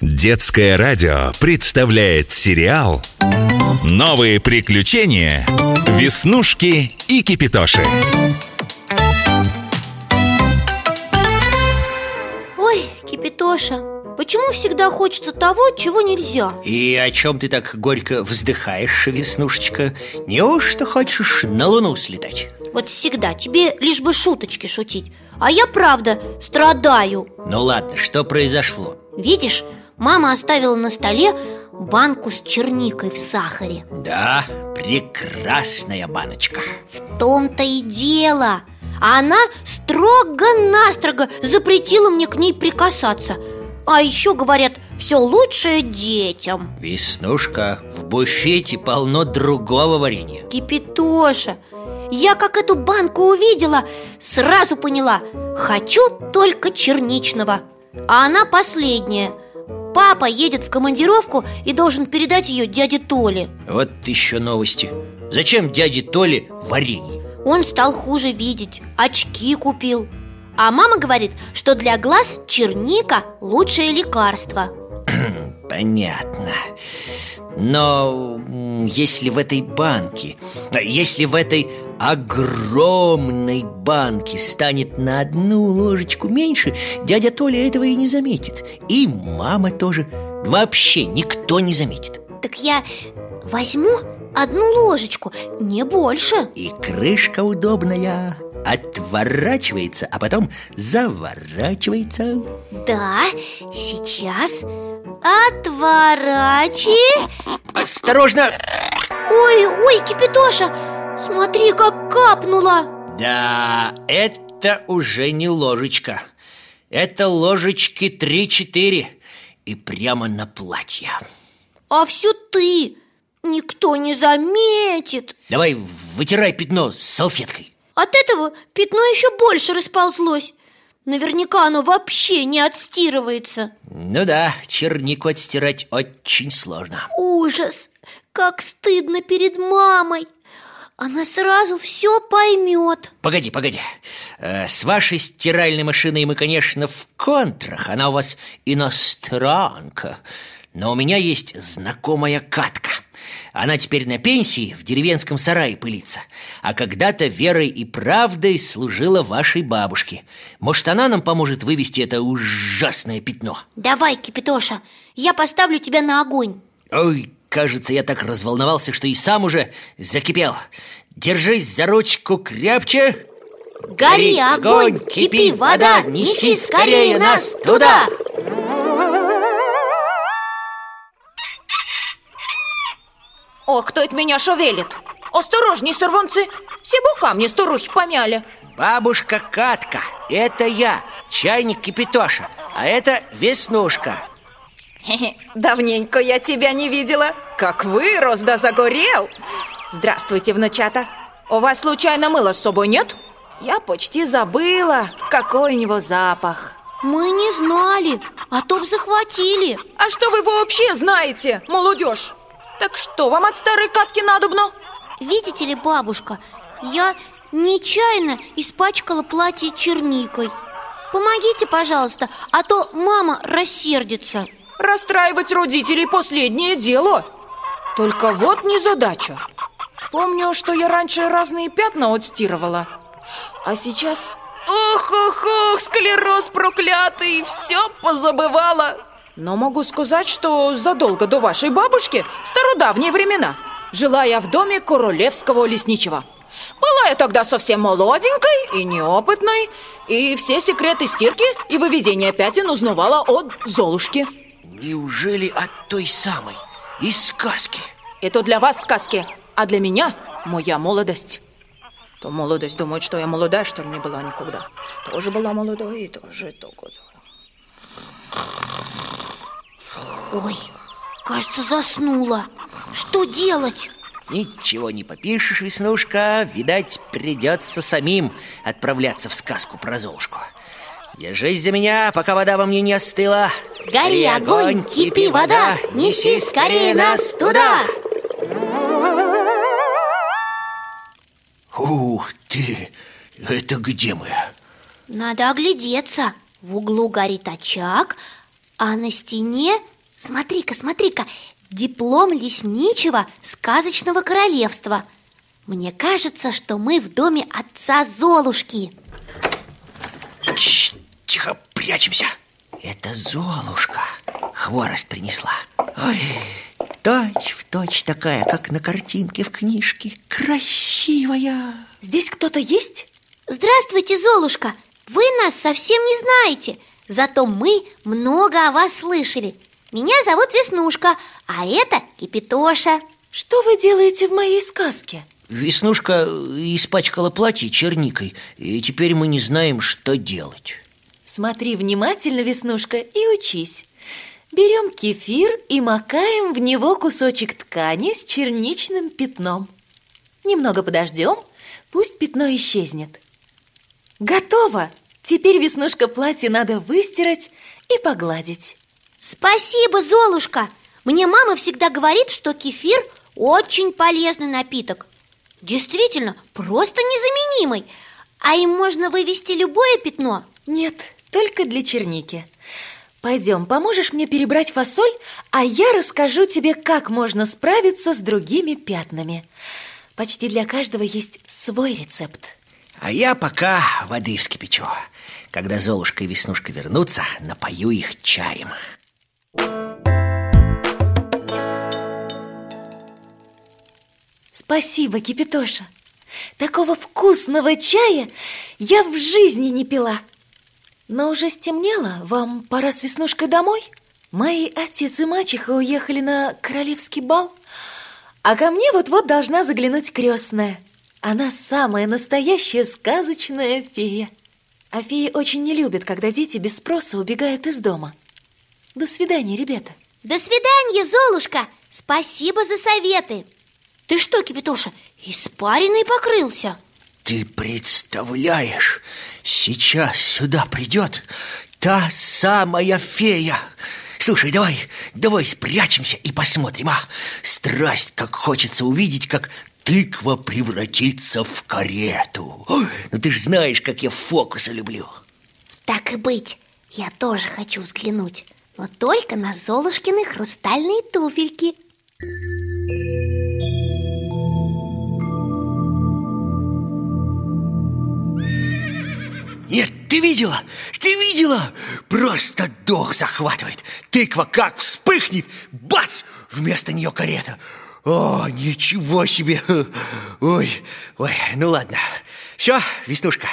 Детское радио представляет сериал «Новые приключения. Веснушки и Кипитоши». Ой, Кипитоша, почему всегда хочется того, чего нельзя? И о чем ты так горько вздыхаешь, Веснушечка? Неужто хочешь на Луну слетать? Вот всегда, тебе лишь бы шуточки шутить А я, правда, страдаю Ну ладно, что произошло? Видишь, мама оставила на столе банку с черникой в сахаре. Да, прекрасная баночка. В том-то и дело. А она строго-настрого запретила мне к ней прикасаться. А еще, говорят, все лучшее детям Веснушка, в буфете полно другого варенья. Кипитоша, я как эту банку увидела, сразу поняла Хочу только черничного А она последняя Папа едет в командировку и должен передать ее дяде Толе. Вот еще новости. Зачем дяде Толе варенье? Он стал хуже видеть, очки купил. А мама говорит, что для глаз черника лучшее лекарство Понятно. Но если в этой банке Если в этой огромной банке станет на одну ложечку меньше Дядя Толя этого и не заметит. И мама тоже. Вообще никто не заметит. Так я возьму одну ложечку, не больше. И крышка удобная Отворачивается, а потом заворачивается. Да, сейчас Отворачи Осторожно! Ой, ой, Кипятоша, смотри, как капнула! Да, это уже не ложечка. Это ложечки 3-4 И прямо на платье. А все ты! Никто не заметит! Давай вытирай пятно салфеткой. От этого пятно еще больше расползлось Наверняка оно вообще не отстирывается. Ну да, чернику отстирать очень сложно. Ужас! Как стыдно перед мамой! Она сразу все поймет Погоди, погоди. Э, С вашей стиральной машиной мы, конечно, в контрах. Она у вас иностранка. Но у меня есть знакомая Катка Она теперь на пенсии в деревенском сарае пылится А когда-то верой и правдой служила вашей бабушке. Может, она нам поможет вывести это ужасное пятно? Давай, Кипятоша, я поставлю тебя на огонь. Ой, кажется, я так разволновался, что и сам уже закипел. Держись за ручку крепче. Гори огонь, кипи вода, неси скорее нас туда Ох, кто это меня шевелит? Осторожней, сорванцы! Сибу камни старухи помяли Бабушка Катка, это я, чайник Кипитоша А это Веснушка Хе-хе, Давненько я тебя не видела Как вырос да загорел Здравствуйте, внучата У вас случайно мыла с собой нет? Я почти забыла, какой у него запах Мы не знали, а то б захватили А что вы вообще знаете, молодежь? Так что вам от старой катки надобно? Видите ли, бабушка, я нечаянно испачкала платье черникой. Помогите, пожалуйста, а то мама рассердится. Расстраивать родителей последнее дело. Только вот незадача. Помню, что я раньше разные пятна отстирывала А сейчас... Ох, ох, ох, склероз проклятый, все позабывала Но могу сказать, что задолго до вашей бабушки, в стародавние времена Жила я в доме королевского лесничего была я тогда совсем молоденькой и неопытной И все секреты стирки и выведения пятен узнавала от Золушки Неужели от той самой, из сказки? Это для вас сказки, а для меня моя молодость. То молодость думает, что я молодая, что ли, не была никогда. Тоже была молодой и тоже только... Ой, кажется, заснула. Что делать? Ничего не попишешь, Веснушка. Видать, придется самим отправляться в сказку про Золушку. Держись за меня, пока вода во мне не остыла. Гори огонь, кипи вода, неси скорее нас туда. Ух ты, это где мы? Надо оглядеться В углу горит очаг А на стене, смотри-ка, смотри-ка, диплом лесничего сказочного королевства. Мне кажется, что мы в доме отца Золушки. Чш, тихо, прячемся. Это Золушка хворост принесла. Ой, точь в точь такая, как на картинке в книжке. Красивая. Здесь кто-то есть? Здравствуйте, Золушка! Вы нас совсем не знаете Зато мы много о вас слышали. Меня зовут Веснушка, а это Кипитоша. Что вы делаете в моей сказке? Веснушка испачкала платье черникой И теперь мы не знаем, что делать. Смотри внимательно, Веснушка, и учись. Берем кефир и макаем в него кусочек ткани с черничным пятном. Немного подождем, пусть пятно исчезнет Готово! Теперь, Веснушка, платье надо выстирать и погладить Спасибо, Золушка! Мне мама всегда говорит, что кефир очень полезный напиток Действительно, просто незаменимый А им можно вывести любое пятно? Нет, только для черники Пойдем, поможешь мне перебрать фасоль, а я расскажу тебе, как можно справиться с другими пятнами Почти для каждого есть свой рецепт А я пока воды вскипячу Когда Золушка и Веснушка вернутся, напою их чаем. Спасибо, Кипитоша Такого вкусного чая я в жизни не пила. Но уже стемнело, вам пора с Веснушкой домой? Мои отец и мачеха уехали на королевский бал А ко мне вот-вот должна заглянуть крестная Она самая настоящая сказочная фея А феи очень не любят, когда дети без спроса убегают из дома До свидания, ребята До свидания, Золушка! Спасибо за советы! Ты что, Кипитоша, испаренный покрылся? Ты представляешь, сейчас сюда придет та самая фея Слушай, давай, давай спрячемся и посмотрим, а Страсть, как хочется увидеть, как тыква превратится в карету Ой, Ну ты ж знаешь, как я фокусы люблю Так и быть, я тоже хочу взглянуть Но только на Золушкины хрустальные туфельки Нет, ты видела? Ты видела? Просто дух захватывает Тыква как вспыхнет, бац! Вместо нее карета О, ничего себе! Ой, ой, ну ладно. Все, Веснушка,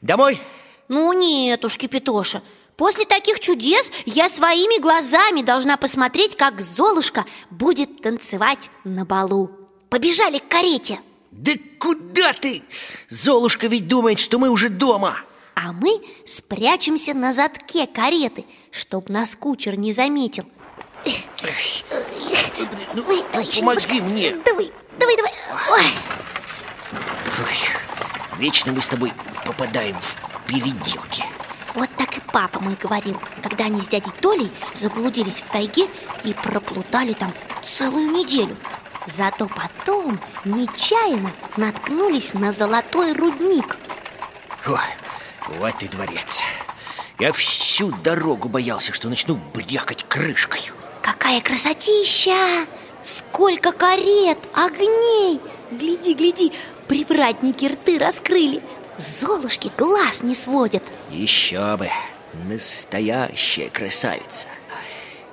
домой? Ну нет уж, Кипитоша После таких чудес я своими глазами должна посмотреть, как Золушка будет танцевать на балу. Побежали к карете. Да куда ты? Золушка ведь думает, что мы уже дома. А мы спрячемся на задке кареты, чтоб нас кучер не заметил Ну, Ой, ну, помоги быстро. мне. Давай, давай, давай. Ой, Ой, Вечно мы с тобой попадаем в переделки. Вот так и папа мой говорил. Когда они с дядей Толей заблудились в тайге И проплутали там целую неделю Зато потом нечаянно наткнулись на золотой рудник. Ой, вот и дворец. Я всю дорогу боялся, что начну брякать крышкой Какая красотища! Сколько карет, огней! Гляди, гляди, привратники рты раскрыли Золушки глаз не сводят Еще бы, настоящая красавица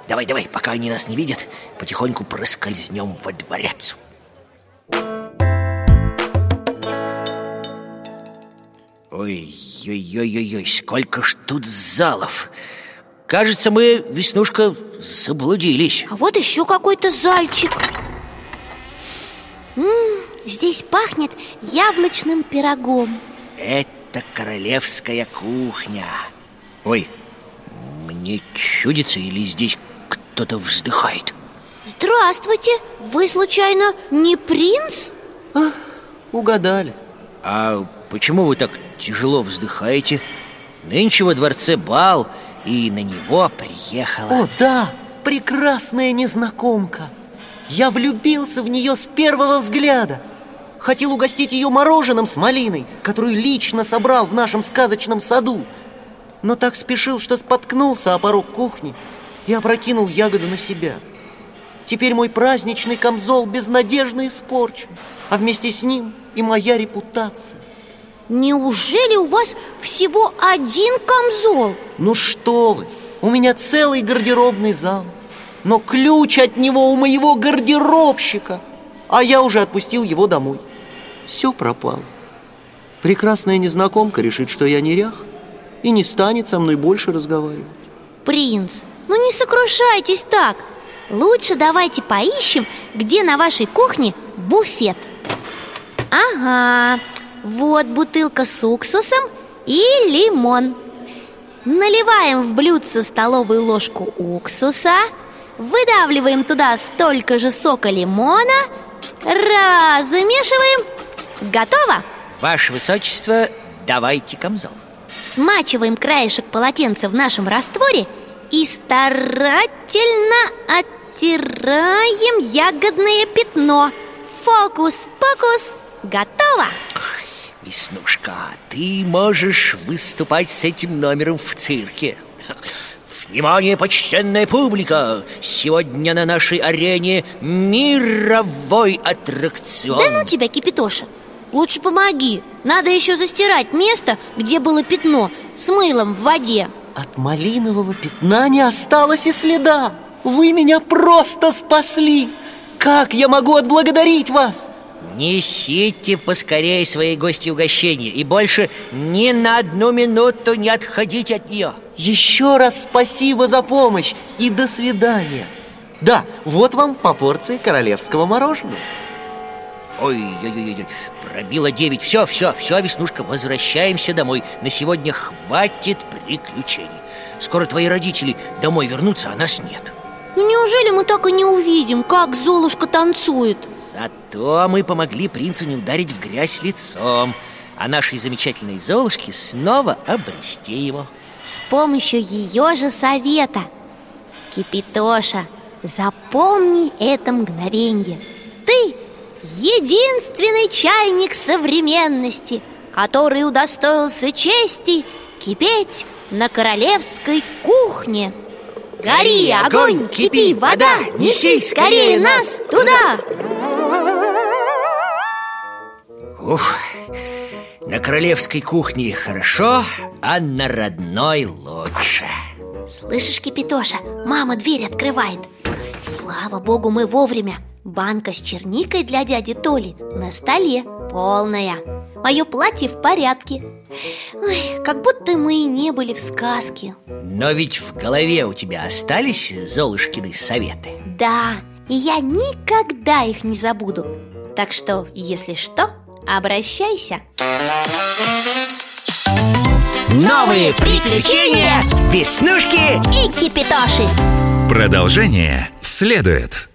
Давай, давай, пока они нас не видят Потихоньку проскользнем во дворец Ой-ой-ой-ой, сколько ж тут залов Кажется, мы, Веснушка, заблудились А вот еще какой-то зальчик М, Здесь пахнет яблочным пирогом Это королевская кухня Ой, мне чудится или здесь кто-то вздыхает? Здравствуйте! Вы, случайно, не принц? Угадали. А почему вы так тяжело вздыхаете? Нынче во дворце бал, и на него приехала О, да, прекрасная незнакомка. Я влюбился в нее с первого взгляда. Хотел угостить ее мороженым с малиной, которую лично собрал в нашем сказочном саду. Но так спешил, что споткнулся о порог кухни и опрокинул ягоду на себя. Теперь мой праздничный камзол безнадежно испорчен, а вместе с ним и моя репутация. Неужели у вас всего один камзол? Ну что вы, у меня целый гардеробный зал Но ключ от него у моего гардеробщика А я уже отпустил его домой. Все пропало. Прекрасная незнакомка решит, что я нерях И не станет со мной больше разговаривать. Принц, ну не сокрушайтесь так. Лучше давайте поищем, где на вашей кухне буфет. Ага, вот бутылка с уксусом и лимон Наливаем в блюдце столовую ложку уксуса Выдавливаем туда столько же сока лимона Размешиваем Готово? Ваше Высочество, давайте камзол Смачиваем краешек полотенца в нашем растворе И старательно оттираем ягодное пятно Фокус-покус, готово! Веснушка, ты можешь выступать с этим номером в цирке. Внимание, почтенная публика! Сегодня на нашей арене мировой аттракцион. Да ну тебя, Кипитоша! Лучше помоги! Надо еще застирать место, где было пятно С мылом в воде. От малинового пятна не осталось и следа. Вы меня просто спасли. Как я могу отблагодарить вас? Несите поскорее свои гости угощения И больше ни на одну минуту не отходите от нее. Еще раз спасибо за помощь и до свидания. Да, вот вам по порции королевского мороженого. Ой-ой-ой, пробило девять. Все, все, все, Веснушка, возвращаемся домой. На сегодня хватит приключений. Скоро твои родители домой вернутся, а нас нет Ну неужели мы так и не увидим, как Золушка танцует? Зато мы помогли принцу не ударить в грязь лицом А нашей замечательной Золушке снова обрести его. С помощью ее же совета. Кипитоша, запомни это мгновенье. Ты единственный чайник современности Который удостоился чести кипеть на королевской кухне Гори, огонь, кипи, вода, неси скорее нас туда. Ух, на королевской кухне хорошо, а на родной лучше. Слышишь, Кипитоша, мама дверь открывает. Слава богу, мы вовремя. Банка с черникой для дяди Толи на столе полная Мое платье в порядке. Ой, как будто мы и не были в сказке. Но ведь в голове у тебя остались Золушкины советы? Да, и я никогда их не забуду. Так что, если что, обращайся. Новые приключения Веснушки И Кипитоши. Продолжение следует.